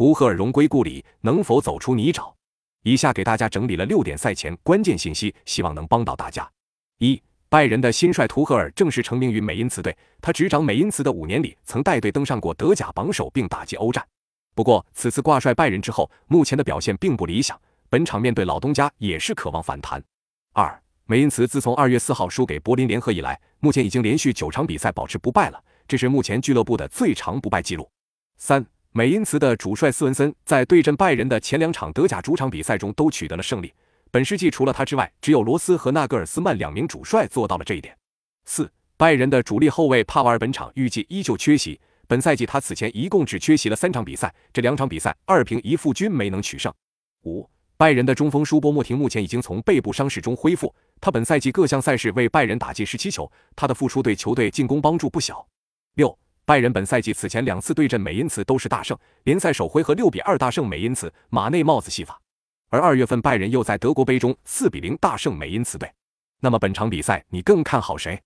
图赫尔荣归故里，能否走出泥沼？以下给大家整理了六点赛前关键信息，希望能帮到大家。一、拜仁的新帅图赫尔正式成名于美因茨队，他执掌美因茨的五年里，曾带队登上过德甲榜首，并打击欧战。不过，此次挂帅拜仁之后，目前的表现并不理想。本场面对老东家，也是渴望反弹。二、美因茨自从二月四号输给柏林联合以来，目前已经连续九场比赛保持不败了，这是目前俱乐部的最长不败记录。三。美因茨的主帅斯文森在对阵拜仁的前两场德甲主场比赛中都取得了胜利。本世纪除了他之外，只有罗斯和纳格尔斯曼两名主帅做到了这一点。四，拜仁的主力后卫帕瓦尔本场预计依旧缺席。本赛季他此前一共只缺席了三场比赛，这两场比赛二平一负均没能取胜。五，拜仁的中锋舒波莫廷目前已经从背部伤势中恢复，他本赛季各项赛事为拜仁打进十七球，他的复出对球队进攻帮助不小。六。拜仁本赛季此前两次对阵美因茨都是大胜，联赛首回合六比二大胜美因茨，马内帽子戏法。而二月份拜仁又在德国杯中四比零大胜美因茨队。那么本场比赛你更看好谁？